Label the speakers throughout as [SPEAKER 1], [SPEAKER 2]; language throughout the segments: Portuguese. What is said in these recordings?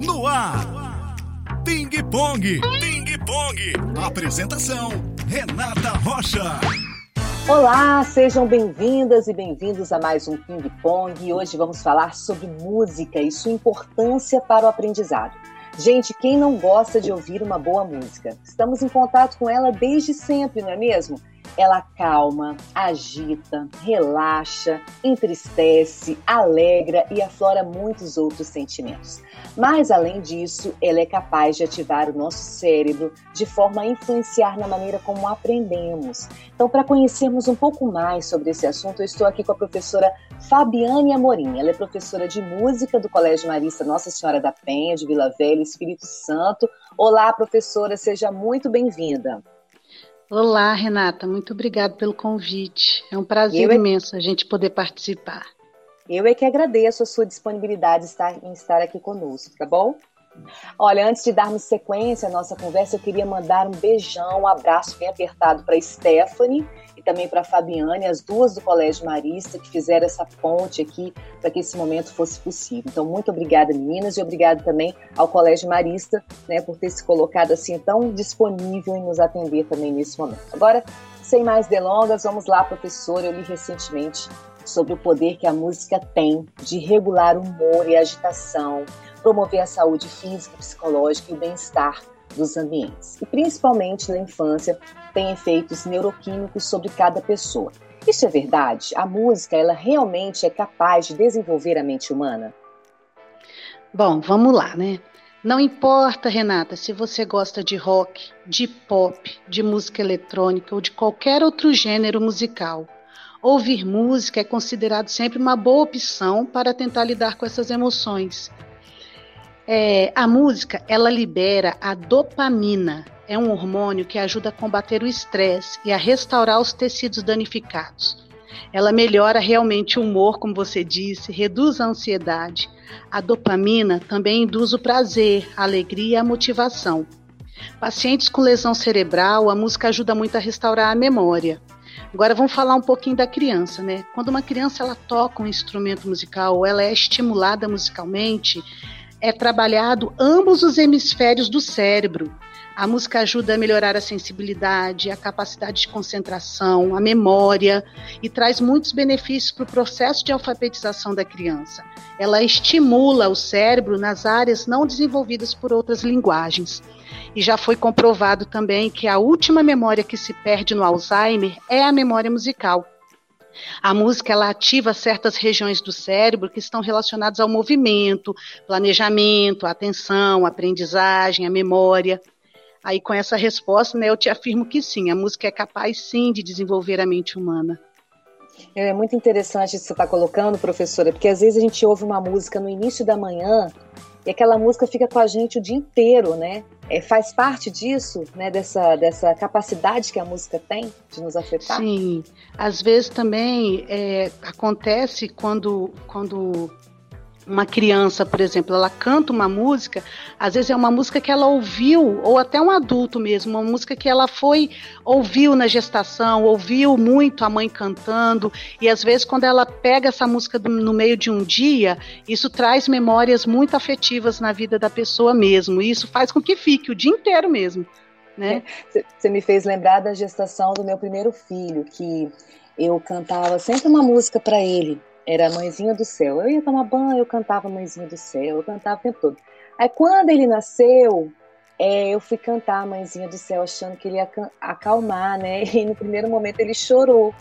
[SPEAKER 1] No ar. Ping Pong. Ping Pong. Apresentação: Renata Rocha.
[SPEAKER 2] Olá, sejam bem-vindas e bem-vindos a mais um Ping Pong. E hoje vamos falar sobre música e sua importância para o aprendizado. Gente, quem não gosta de ouvir uma boa música? Estamos em contato com ela desde sempre, não é mesmo? Ela calma, agita, relaxa, entristece, alegra e aflora muitos outros sentimentos. Mas, além disso, ela é capaz de ativar o nosso cérebro de forma a influenciar na maneira como aprendemos. Então, para conhecermos um pouco mais sobre esse assunto, eu estou aqui com a professora Fabiane Amorim. Ela é professora de música do Colégio Marista Nossa Senhora da Penha, de Vila Velha, Espírito Santo. Olá, professora, seja muito bem-vinda.
[SPEAKER 3] Olá, Renata, muito obrigada pelo convite. É um prazer é... imenso a gente poder participar.
[SPEAKER 2] Eu é que agradeço a sua disponibilidade em estar aqui conosco, tá bom? Olha, antes de darmos sequência à nossa conversa, eu queria mandar um beijão, um abraço bem apertado para Stephanie e também para Fabiane, as duas do Colégio Marista, que fizeram essa ponte aqui para que esse momento fosse possível. Então, muito obrigada, meninas, e obrigado também ao Colégio Marista né, por ter se colocado assim tão disponível em nos atender também nesse momento. Agora, sem mais delongas, vamos lá, professora. Eu li recentemente sobre o poder que a música tem de regular o humor e a agitação, promover a saúde física, psicológica e o bem-estar dos ambientes. E principalmente na infância, tem efeitos neuroquímicos sobre cada pessoa. Isso é verdade? A música, ela realmente é capaz de desenvolver a mente humana?
[SPEAKER 3] Bom, vamos lá, né? Não importa, Renata, se você gosta de rock, de pop, de música eletrônica ou de qualquer outro gênero musical. Ouvir música é considerado sempre uma boa opção para tentar lidar com essas emoções. É, a música, ela libera a dopamina. É um hormônio que ajuda a combater o estresse e a restaurar os tecidos danificados. Ela melhora realmente o humor, como você disse, reduz a ansiedade. A dopamina também induz o prazer, a alegria e a motivação. Pacientes com lesão cerebral, a música ajuda muito a restaurar a memória. Agora vamos falar um pouquinho da criança, né? Quando uma criança ela toca um instrumento musical, ela é estimulada musicalmente, é trabalhado ambos os hemisférios do cérebro. A música ajuda a melhorar a sensibilidade, a capacidade de concentração, a memória e traz muitos benefícios para o processo de alfabetização da criança. Ela estimula o cérebro nas áreas não desenvolvidas por outras linguagens. E já foi comprovado também que a última memória que se perde no Alzheimer é a memória musical. A música ela ativa certas regiões do cérebro que estão relacionadas ao movimento, planejamento, atenção, aprendizagem, a memória. Aí com essa resposta, né, eu te afirmo que sim, a música é capaz sim de desenvolver a mente humana.
[SPEAKER 2] É muito interessante isso que você está colocando, professora, porque às vezes a gente ouve uma música no início da manhã e aquela música fica com a gente o dia inteiro, né? É, faz parte disso, né? Dessa, dessa capacidade que a música tem de nos afetar?
[SPEAKER 3] Sim. Às vezes também é, acontece quando, quando uma criança, por exemplo, ela canta uma música, às vezes é uma música que ela ouviu, ou até um adulto mesmo, uma música que ela foi, ouviu na gestação, ouviu muito a mãe cantando, e às vezes quando ela pega essa música no meio de um dia, isso traz memórias muito afetivas na vida da pessoa mesmo, e isso faz com que fique o dia inteiro mesmo. Né?
[SPEAKER 2] Você me fez lembrar da gestação do meu primeiro filho, que eu cantava sempre uma música para ele era Mãezinha do Céu. Eu ia tomar banho, eu cantava Mãezinha do Céu, eu cantava o tempo todo. Aí quando ele nasceu, é, eu fui cantar Mãezinha do Céu, achando que ele ia acalmar, né? E no primeiro momento ele chorou.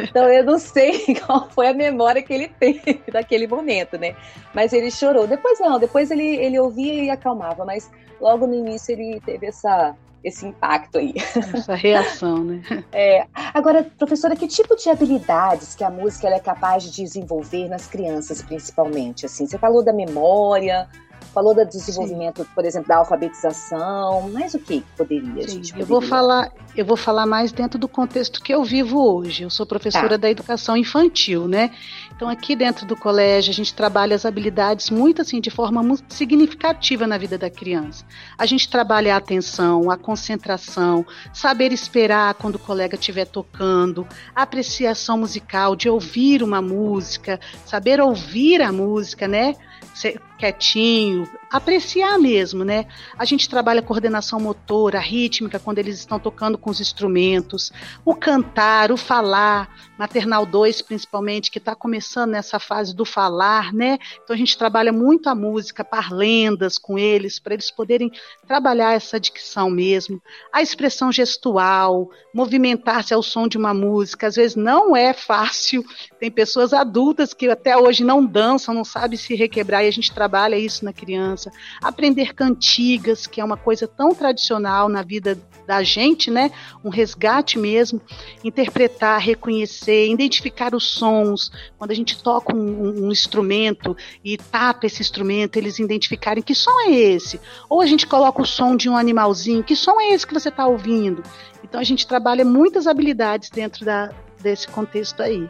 [SPEAKER 2] Então eu não sei qual foi a memória que ele teve daquele momento, né? Mas ele chorou. Depois não, depois ele, ele ouvia e acalmava, mas logo no início ele teve essa esse impacto aí.
[SPEAKER 3] Essa reação, né?
[SPEAKER 2] É. Agora, professora, que tipo de habilidades que a música é capaz de desenvolver nas crianças, principalmente? Assim, você falou da memória, falou do desenvolvimento, Sim. por exemplo, da alfabetização, mas o que poderia Sim, gente? Poderia?
[SPEAKER 3] Eu vou falar, eu vou falar mais dentro do contexto que eu vivo hoje. Eu sou professora tá. da educação infantil, né? Então aqui dentro do colégio a gente trabalha as habilidades muito assim de forma muito significativa na vida da criança. A gente trabalha a atenção, a concentração, saber esperar quando o colega estiver tocando, apreciação musical, de ouvir uma música, saber ouvir a música, né? Quietinho, ouvindo, apreciar mesmo, né? A gente trabalha coordenação motora, rítmica, quando eles estão tocando com os instrumentos, o cantar, o falar, maternal 2 principalmente, que está começando nessa fase do falar, né? Então a gente trabalha muito a música, parlendas com eles, para eles poderem trabalhar essa dicção mesmo, a expressão gestual, movimentar-se ao som de uma música, às vezes não é fácil, tem pessoas adultas que até hoje não dançam, não sabem se requebrar, e a gente trabalha isso na criança. Aprender cantigas, que é uma coisa tão tradicional na vida da gente, né? Um resgate mesmo. Interpretar, reconhecer, identificar os sons. Quando a gente toca um, um instrumento e tapa esse instrumento, eles identificarem que som é esse. Ou a gente coloca o som de um animalzinho, que som é esse que você está ouvindo? Então a gente trabalha muitas habilidades dentro da, desse contexto aí.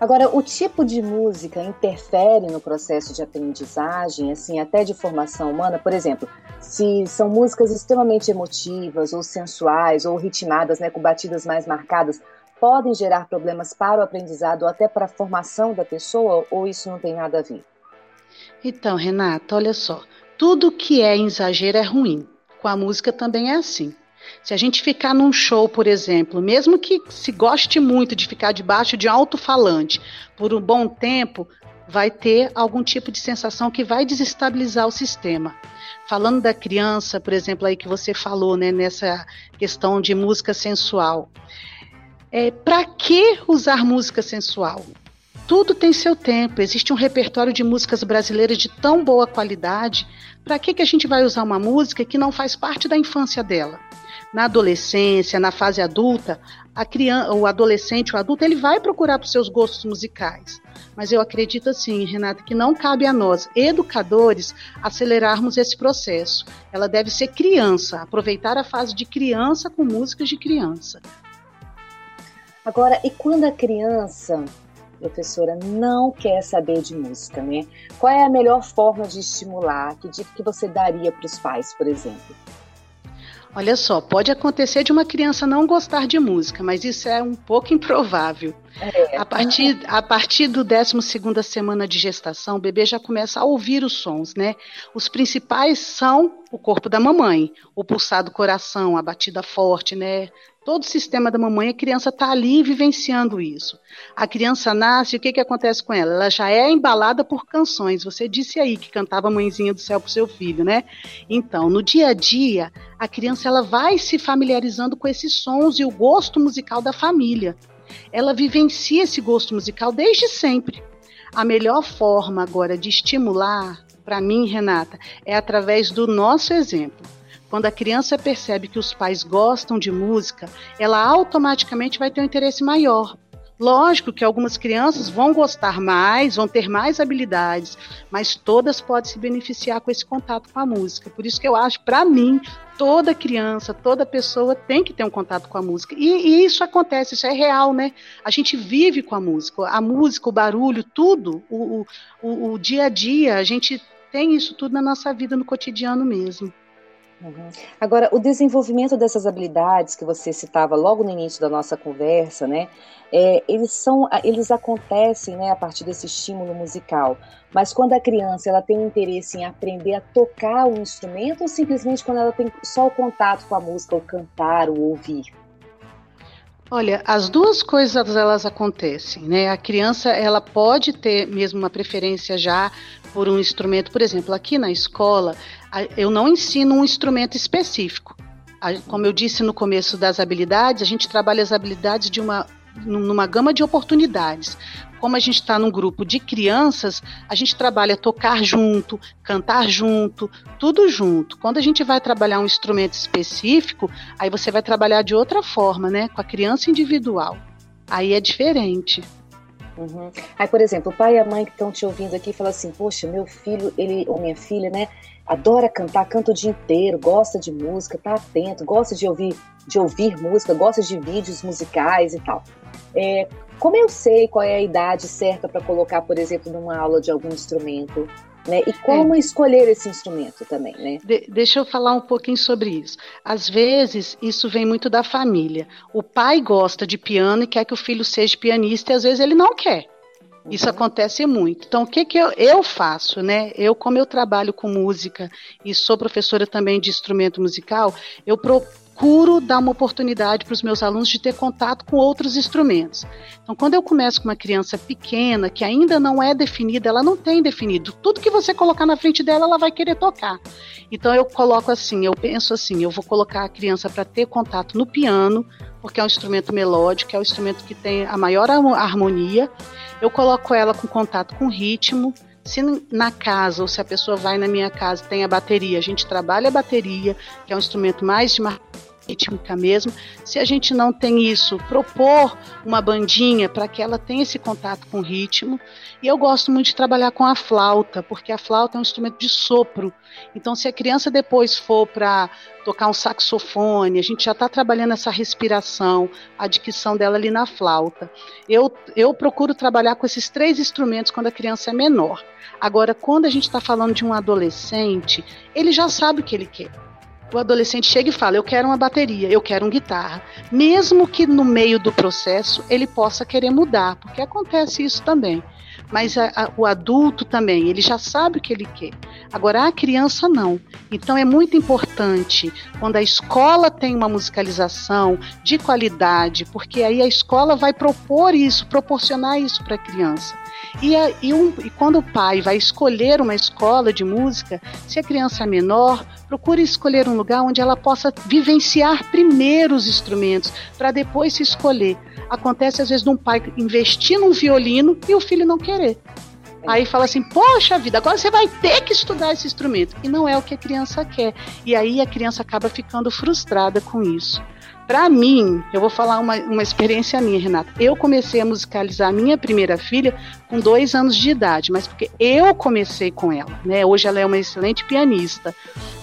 [SPEAKER 2] Agora, o tipo de música interfere no processo de aprendizagem, assim, até de formação humana? Por exemplo, se são músicas extremamente emotivas ou sensuais ou ritmadas, né, com batidas mais marcadas, podem gerar problemas para o aprendizado ou até para a formação da pessoa, ou isso não tem nada a ver?
[SPEAKER 3] Então, Renata, olha só, tudo que é exagero é ruim. Com a música também é assim. Se a gente ficar num show, por exemplo, mesmo que se goste muito de ficar debaixo de alto-falante por um bom tempo, vai ter algum tipo de sensação que vai desestabilizar o sistema. Falando da criança, por exemplo, aí que você falou, né, nessa questão de música sensual. É, Para que usar música sensual? Tudo tem seu tempo. Existe um repertório de músicas brasileiras de tão boa qualidade. Para que, que a gente vai usar uma música que não faz parte da infância dela? Na adolescência, na fase adulta, a criança, o adolescente, o adulto, ele vai procurar para os seus gostos musicais. Mas eu acredito assim, Renata, que não cabe a nós, educadores, acelerarmos esse processo. Ela deve ser criança, aproveitar a fase de criança com músicas de criança.
[SPEAKER 2] Agora, e quando a criança, professora, não quer saber de música, né? Qual é a melhor forma de estimular? Que dica que você daria para os pais, por exemplo?
[SPEAKER 3] Olha só, pode acontecer de uma criança não gostar de música, mas isso é um pouco improvável. É. A, partir, a partir do 12 semana de gestação, o bebê já começa a ouvir os sons, né? Os principais são o corpo da mamãe, o pulsar do coração, a batida forte, né? Todo o sistema da mamãe, a criança está ali vivenciando isso. A criança nasce, o que, que acontece com ela? Ela já é embalada por canções. Você disse aí que cantava Mãezinha do Céu para o seu filho, né? Então, no dia a dia, a criança ela vai se familiarizando com esses sons e o gosto musical da família. Ela vivencia esse gosto musical desde sempre. A melhor forma agora de estimular, para mim, Renata, é através do nosso exemplo. Quando a criança percebe que os pais gostam de música, ela automaticamente vai ter um interesse maior. Lógico que algumas crianças vão gostar mais, vão ter mais habilidades, mas todas podem se beneficiar com esse contato com a música. Por isso que eu acho, para mim, toda criança, toda pessoa tem que ter um contato com a música. E, e, isso acontece, isso é real, né? A gente vive com a música, a música, o barulho, tudo, o, o, o dia a dia, a gente tem isso tudo na nossa vida, no cotidiano mesmo.
[SPEAKER 2] Uhum. Agora, o desenvolvimento dessas habilidades que você citava logo no início da nossa conversa, né? É, eles são, eles acontecem, né, a partir desse estímulo musical. Mas quando a criança ela tem interesse em aprender a tocar o instrumento, ou simplesmente quando ela tem só o contato com a música, ou cantar, ou ouvir?
[SPEAKER 3] Olha, as duas coisas elas acontecem, né? A criança ela pode ter mesmo uma preferência já por um instrumento, por exemplo, aqui na escola eu não ensino um instrumento específico. Como eu disse no começo das habilidades, a gente trabalha as habilidades de uma numa gama de oportunidades. Como a gente está num grupo de crianças, a gente trabalha tocar junto, cantar junto, tudo junto. Quando a gente vai trabalhar um instrumento específico, aí você vai trabalhar de outra forma, né? Com a criança individual. Aí é diferente.
[SPEAKER 2] Uhum. Aí, por exemplo, o pai e a mãe que estão te ouvindo aqui falam assim: Poxa, meu filho, ele ou minha filha, né? Adora cantar, canta o dia inteiro, gosta de música, tá atento, gosta de ouvir, de ouvir música, gosta de vídeos musicais e tal. É, como eu sei qual é a idade certa para colocar, por exemplo, numa aula de algum instrumento? Né? E como é. escolher esse instrumento também, né?
[SPEAKER 3] De deixa eu falar um pouquinho sobre isso. Às vezes, isso vem muito da família. O pai gosta de piano e quer que o filho seja pianista e às vezes ele não quer. Isso uhum. acontece muito. Então, o que, que eu, eu faço, né? Eu, como eu trabalho com música e sou professora também de instrumento musical, eu procuro dar uma oportunidade para os meus alunos de ter contato com outros instrumentos. Então, quando eu começo com uma criança pequena, que ainda não é definida, ela não tem definido. Tudo que você colocar na frente dela, ela vai querer tocar. Então, eu coloco assim, eu penso assim, eu vou colocar a criança para ter contato no piano, porque é um instrumento melódico, é o instrumento que tem a maior harmonia. Eu coloco ela com contato com ritmo. Se na casa ou se a pessoa vai na minha casa tem a bateria, a gente trabalha a bateria, que é um instrumento mais de rítmica mesmo. Se a gente não tem isso, propor uma bandinha para que ela tenha esse contato com o ritmo. E eu gosto muito de trabalhar com a flauta, porque a flauta é um instrumento de sopro. Então, se a criança depois for para tocar um saxofone, a gente já está trabalhando essa respiração, a dicção dela ali na flauta. Eu, eu procuro trabalhar com esses três instrumentos quando a criança é menor. Agora, quando a gente está falando de um adolescente, ele já sabe o que ele quer o adolescente chega e fala: Eu quero uma bateria, eu quero uma guitarra. Mesmo que no meio do processo ele possa querer mudar, porque acontece isso também. Mas a, a, o adulto também, ele já sabe o que ele quer. Agora, a criança não. Então, é muito importante quando a escola tem uma musicalização de qualidade, porque aí a escola vai propor isso, proporcionar isso para a criança. E, a, e, um, e, quando o pai vai escolher uma escola de música, se a criança é menor, procure escolher um lugar onde ela possa vivenciar primeiro os instrumentos, para depois se escolher. Acontece às vezes de um pai investir num violino e o filho não querer. Aí fala assim: Poxa vida, agora você vai ter que estudar esse instrumento. E não é o que a criança quer. E aí a criança acaba ficando frustrada com isso. Para mim, eu vou falar uma, uma experiência minha, Renata. Eu comecei a musicalizar minha primeira filha com dois anos de idade, mas porque eu comecei com ela, né? Hoje ela é uma excelente pianista,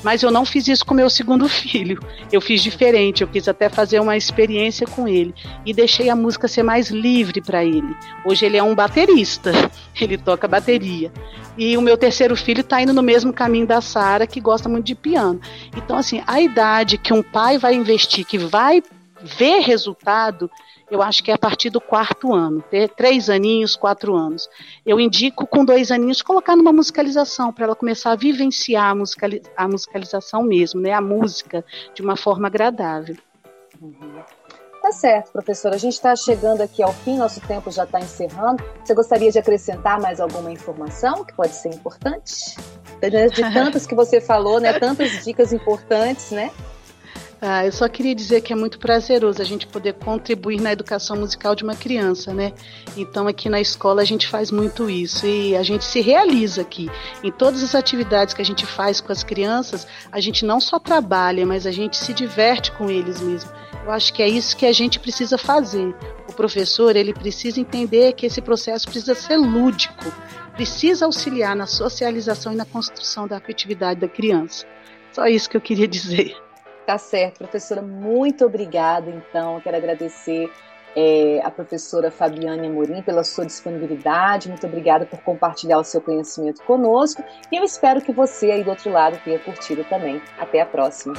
[SPEAKER 3] mas eu não fiz isso com meu segundo filho. Eu fiz diferente, eu quis até fazer uma experiência com ele e deixei a música ser mais livre para ele. Hoje ele é um baterista, ele toca bateria. E o meu terceiro filho está indo no mesmo caminho da Sara, que gosta muito de piano. Então, assim, a idade que um pai vai investir, que vai ver resultado, eu acho que é a partir do quarto ano, ter três aninhos, quatro anos. Eu indico com dois aninhos colocar numa musicalização para ela começar a vivenciar a, musicali a musicalização mesmo, né, a música de uma forma agradável.
[SPEAKER 2] Uhum. Tá certo, professora. A gente está chegando aqui ao fim, nosso tempo já está encerrando. Você gostaria de acrescentar mais alguma informação que pode ser importante? De tantas que você falou, né? Tantas dicas importantes, né?
[SPEAKER 3] Ah, eu só queria dizer que é muito prazeroso a gente poder contribuir na educação musical de uma criança, né? Então aqui na escola a gente faz muito isso e a gente se realiza aqui. Em todas as atividades que a gente faz com as crianças, a gente não só trabalha, mas a gente se diverte com eles mesmo. Eu acho que é isso que a gente precisa fazer. O professor, ele precisa entender que esse processo precisa ser lúdico, precisa auxiliar na socialização e na construção da afetividade da criança. Só isso que eu queria dizer.
[SPEAKER 2] Tá certo, professora. Muito obrigada, então. quero agradecer é, a professora Fabiane Amorim pela sua disponibilidade. Muito obrigada por compartilhar o seu conhecimento conosco. E eu espero que você aí do outro lado tenha curtido também. Até a próxima.